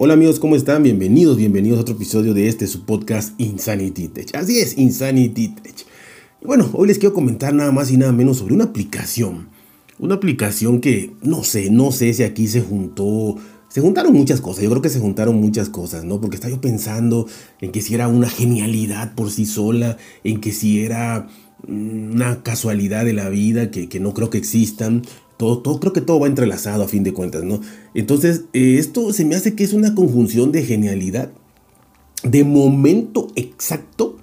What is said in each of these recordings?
Hola amigos, ¿cómo están? Bienvenidos, bienvenidos a otro episodio de este su podcast Insanity Tech. Así es, Insanity Tech. Y bueno, hoy les quiero comentar nada más y nada menos sobre una aplicación. Una aplicación que no sé, no sé si aquí se juntó se juntaron muchas cosas, yo creo que se juntaron muchas cosas, ¿no? Porque estaba yo pensando en que si era una genialidad por sí sola, en que si era mm, una casualidad de la vida que, que no creo que existan, todo, creo que todo va entrelazado a fin de cuentas, ¿no? Entonces, eh, esto se me hace que es una conjunción de genialidad, de momento exacto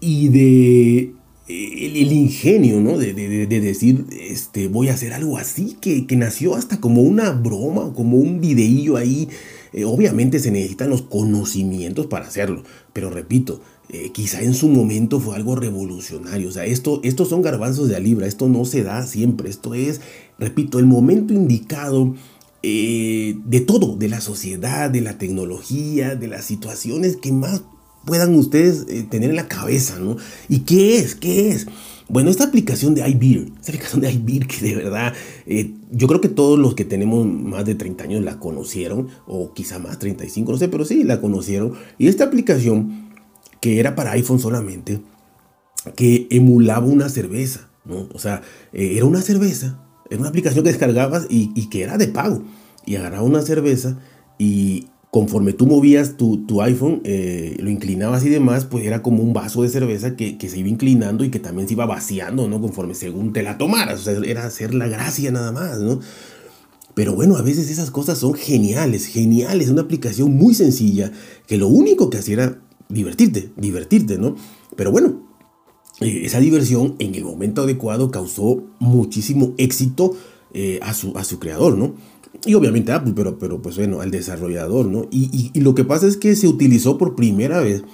y de eh, el, ingenio, ¿no? De, decir, este, voy a hacer algo así, que, nació hasta como una broma, como un videillo ahí. Eh, obviamente se necesitan los conocimientos para hacerlo, pero repito, eh, quizá en su momento fue algo revolucionario. O sea, esto, estos son garbanzos de a libra, esto no se da siempre, esto es, repito, el momento indicado eh, de todo, de la sociedad, de la tecnología, de las situaciones que más puedan ustedes tener en la cabeza, ¿no? ¿Y qué es? ¿Qué es? Bueno, esta aplicación de iBeer, esta aplicación de iBeer que de verdad, yo creo que todos los que tenemos más de 30 años la conocieron, o quizá más 35, no sé, pero sí la conocieron. Y esta aplicación que era para iPhone solamente, que emulaba una cerveza, ¿no? O sea, eh, era una cerveza, era una aplicación que descargabas y, que era de pago. Y agarraba una cerveza y conforme tú movías tu, iPhone, eh, lo inclinabas y demás, pues era como un vaso de cerveza que, se iba inclinando y que también se iba vaciando, ¿no? Conforme según te la tomaras. Era hacer la gracia nada más, ¿no? Pero bueno, a veces esas cosas son geniales, geniales. Una aplicación muy sencilla que lo único que hacía era divertirte, divertirte, ¿no? Pero bueno, eh, esa diversión en el momento adecuado causó muchísimo éxito eh, a, su, a su creador, ¿no? Y obviamente Apple, pero, pero pues bueno, al desarrollador, ¿no? Y, y, lo que pasa es que se utilizó por primera vez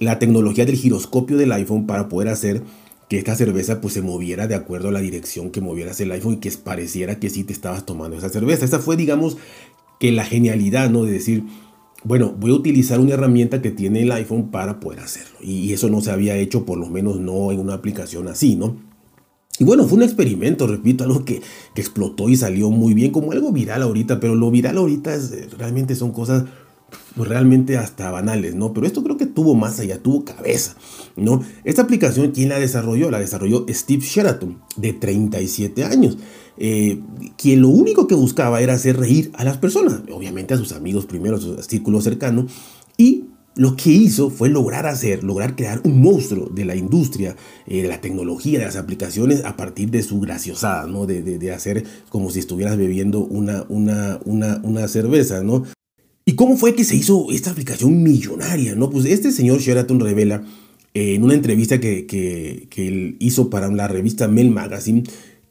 la tecnología del giroscopio del iPhone para poder hacer que esta cerveza pues se moviera de acuerdo a la dirección que movieras el iPhone y que pareciera que sí te estabas tomando esa cerveza. Esa fue, digamos, que la genialidad, ¿no? De decir, bueno, voy a utilizar una herramienta que tiene el iPhone para poder hacerlo. Y eso no se había hecho, por lo menos no en una aplicación así, ¿no? Y bueno, fue un experimento, repito, algo que, explotó y salió muy bien, como algo viral ahorita, pero lo viral ahorita eh, realmente son cosas pues, realmente hasta banales, ¿no? Pero esto creo que tuvo más allá, tuvo cabeza, ¿no? Esta aplicación, ¿quién la desarrolló? La desarrolló Steve Sheraton, de 37 años. Eh, quien lo único que buscaba era hacer reír a las personas, obviamente a sus amigos primero, a su círculo cercano, y lo que hizo fue lograr hacer, lograr crear un monstruo de la industria, eh, de la tecnología, de las aplicaciones a partir de su graciosada, ¿no? De, hacer como si estuvieras bebiendo una, una, una, una cerveza, ¿no? ¿Y cómo fue que se hizo esta aplicación millonaria, no? Pues este señor Sheraton revela eh, en una entrevista que, que, que él hizo para la revista Mel Magazine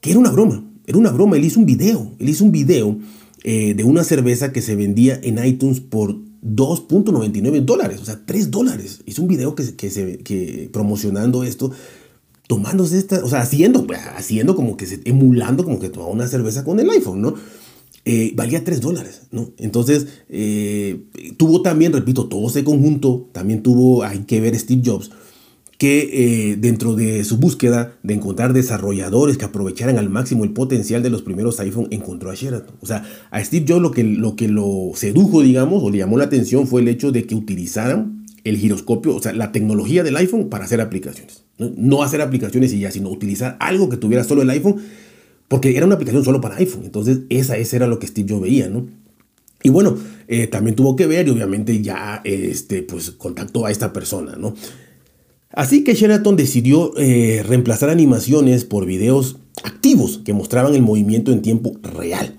que era una broma, era una broma, él hizo un video, él hizo un video eh, de una cerveza que se vendía en iTunes por 2.99 dólares, o sea, 3 dólares. Hizo un video que, que se, que promocionando esto, tomándose esta, o sea, haciendo, haciendo como que se, emulando como que tomaba una cerveza con el iPhone, ¿no? Eh, valía 3 dólares, ¿no? Entonces, eh, tuvo también, repito, todo ese conjunto, también tuvo, hay que ver Steve Jobs, que eh, dentro de su búsqueda de encontrar desarrolladores que aprovecharan al máximo el potencial de los primeros iPhone, encontró a Sheraton. O sea, a Steve Jobs lo que, lo que lo sedujo, digamos, o le llamó la atención fue el hecho de que utilizaran el giroscopio, o sea, la tecnología del iPhone para hacer aplicaciones. No, hacer aplicaciones y ya, sino utilizar algo que tuviera solo el iPhone, porque era una aplicación solo para iPhone. Entonces, esa, esa era lo que Steve Jobs veía, ¿no? Y bueno, eh, también tuvo que ver y obviamente ya este, pues, contactó a esta persona, ¿no? Así que Sheraton decidió eh, reemplazar animaciones por videos activos que mostraban el movimiento en tiempo real.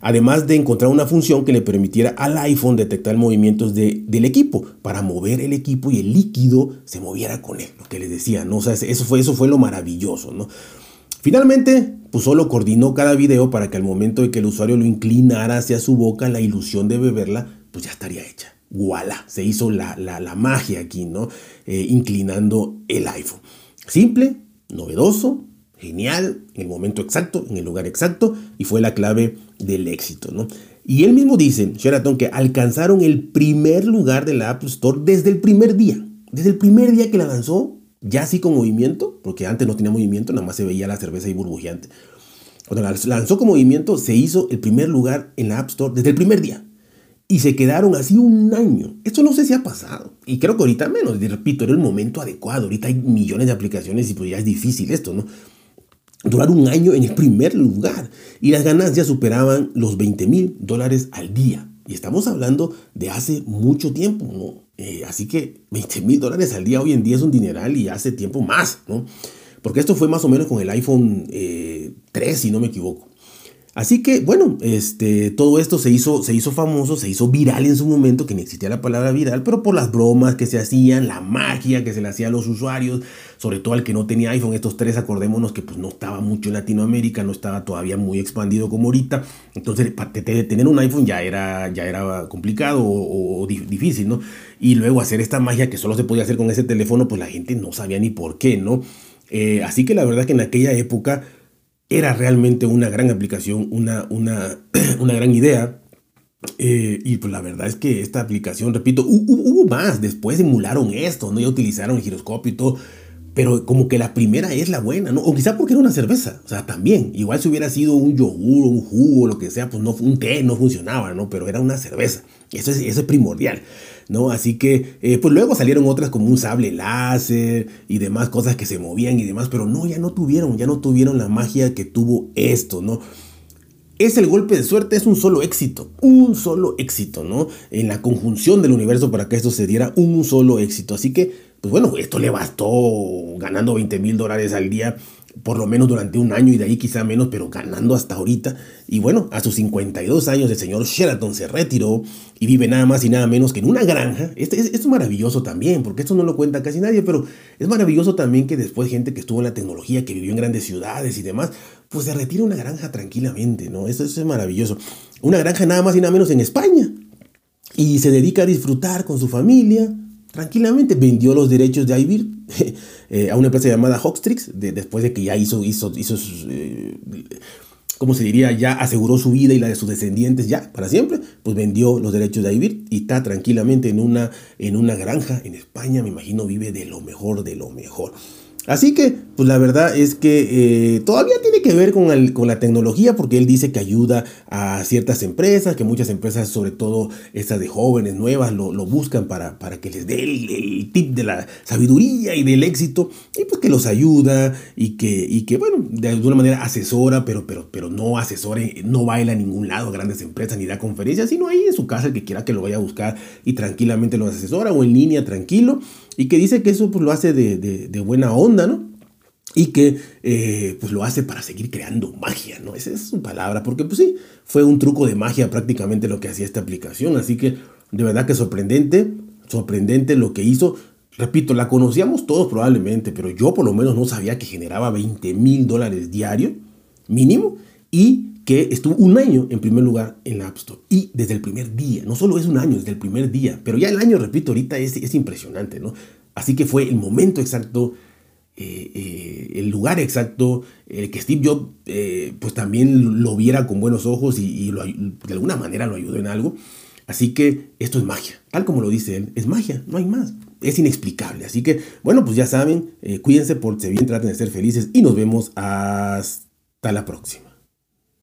Además de encontrar una función que le permitiera al iPhone detectar movimientos del equipo para mover el equipo y el líquido se moviera con él, lo que les decía, ¿no? Eso fue, eso fue lo maravilloso, ¿no? Finalmente, pues solo coordinó cada video para que al momento de que el usuario lo inclinara hacia su boca, la ilusión de beberla, pues ya estaría hecha voilà, se hizo la, magia aquí, ¿no? Eh, inclinando el iPhone. Simple, novedoso, genial, en el momento exacto, en el lugar exacto, y fue la clave del éxito, ¿no? Y él mismo dice, Sheraton, que alcanzaron el primer lugar de la Apple Store desde el primer día. Desde el primer día que la lanzó, ya así con movimiento, porque antes no tenía movimiento, nada más se veía la cerveza ahí burbujeante. Cuando la lanzó con movimiento, se hizo el primer lugar en la App Store desde el primer día. Y se quedaron así un año. Esto no sé si ha pasado. Y creo que ahorita menos. Repito, era el momento adecuado. Ahorita hay millones de aplicaciones y pues ya es difícil esto, ¿no? Durar un año en el primer lugar. Y las ganancias superaban los 20 mil dólares al día. Y estamos hablando de hace mucho tiempo, ¿no? Eh, así que 20 mil dólares al día hoy en día es un dineral y hace tiempo más, ¿no? Porque esto fue más o menos con el iPhone 3, eh, si no me equivoco. Así que, bueno, este, todo esto se hizo, se hizo famoso, se hizo viral en su momento, que ni existía la palabra viral, pero por las bromas que se hacían, la magia que se le hacía a los usuarios, sobre todo al que no tenía iPhone, estos tres, acordémonos que pues no estaba mucho en Latinoamérica, no estaba todavía muy expandido como ahorita, entonces para tener un iPhone ya era, ya era complicado o, difícil, ¿no? Y luego hacer esta magia que solo se podía hacer con ese teléfono, pues la gente no sabía ni por qué, ¿no? Eh, así que la verdad que en aquella época era realmente una gran aplicación, una, una, una gran idea. Eh, y pues la verdad es que esta aplicación, repito, hubo, más, después emularon esto, ¿no? Ya utilizaron el giroscopio y todo, pero como que la primera es la buena, ¿no? O quizá porque era una cerveza, o sea, también, igual si hubiera sido un yogur, un jugo, lo que sea, pues no, un té no funcionaba, ¿no? Pero era una cerveza, eso es, primordial. ¿no? Así que, eh, pues luego salieron otras como un sable láser y demás cosas que se movían y demás, pero no, ya no tuvieron, ya no tuvieron la magia que tuvo esto, ¿no? Es el golpe de suerte, es un solo éxito, un solo éxito, ¿no? En la conjunción del universo para que esto se diera un solo éxito. Así que, pues bueno, esto le bastó ganando 20 mil dólares al día por lo menos durante un año y de ahí quizá menos, pero ganando hasta ahorita. Y bueno, a sus 52 años el señor Sheraton se retiró y vive nada más y nada menos que en una granja. Este, esto es maravilloso también, porque esto no lo cuenta casi nadie, pero es maravilloso también que después gente que estuvo en la tecnología, que vivió en grandes ciudades y demás, pues se retira una granja tranquilamente, ¿no? Eso, eso es maravilloso. Una granja nada más y nada menos en España. Y se dedica a disfrutar con su familia, tranquilamente vendió los derechos de iBeer eh, a una empresa llamada Hawkstrix, después de que ya hizo, hizo, hizo eh, ¿cómo se diría? Ya aseguró su vida y la de sus descendientes ya para siempre, pues vendió los derechos de iBeer y está tranquilamente en una, en una granja en España, me imagino vive de lo mejor, de lo mejor. Así que, pues la verdad es que eh, todavía tiene que ver con, el, con, la tecnología, porque él dice que ayuda a ciertas empresas, que muchas empresas, sobre todo estas de jóvenes, nuevas, lo, lo buscan para, para, que les dé el, tip de la sabiduría y del éxito, y pues que los ayuda y que, y que bueno, de alguna manera asesora, pero, pero, pero no asesore, no baila a ningún lado, grandes empresas, ni da conferencias, sino ahí en su casa, el que quiera que lo vaya a buscar y tranquilamente lo asesora o en línea, tranquilo y que dice que eso pues, lo hace de, buena onda, ¿no? Y que eh, pues lo hace para seguir creando magia, ¿no? Esa es su palabra, porque pues sí, fue un truco de magia prácticamente lo que hacía esta aplicación, así que de verdad que sorprendente, sorprendente lo que hizo. Repito, la conocíamos todos probablemente, pero yo por lo menos no sabía que generaba 20 mil dólares diario, mínimo, y que estuvo un año en primer lugar en la App Store. Y desde el primer día, no solo es un año, desde el primer día, pero ya el año, repito, ahorita es, es impresionante, ¿no? Así que fue el momento exacto, eh, eh, el lugar exacto, el que Steve Jobs eh, pues también lo viera con buenos ojos y, de alguna manera lo ayudó en algo. Así que esto es magia, tal como lo dice él, es magia, no hay más. Es inexplicable. Así que, bueno, pues ya saben, cuídense, por si bien, traten de ser felices y nos vemos hasta la próxima.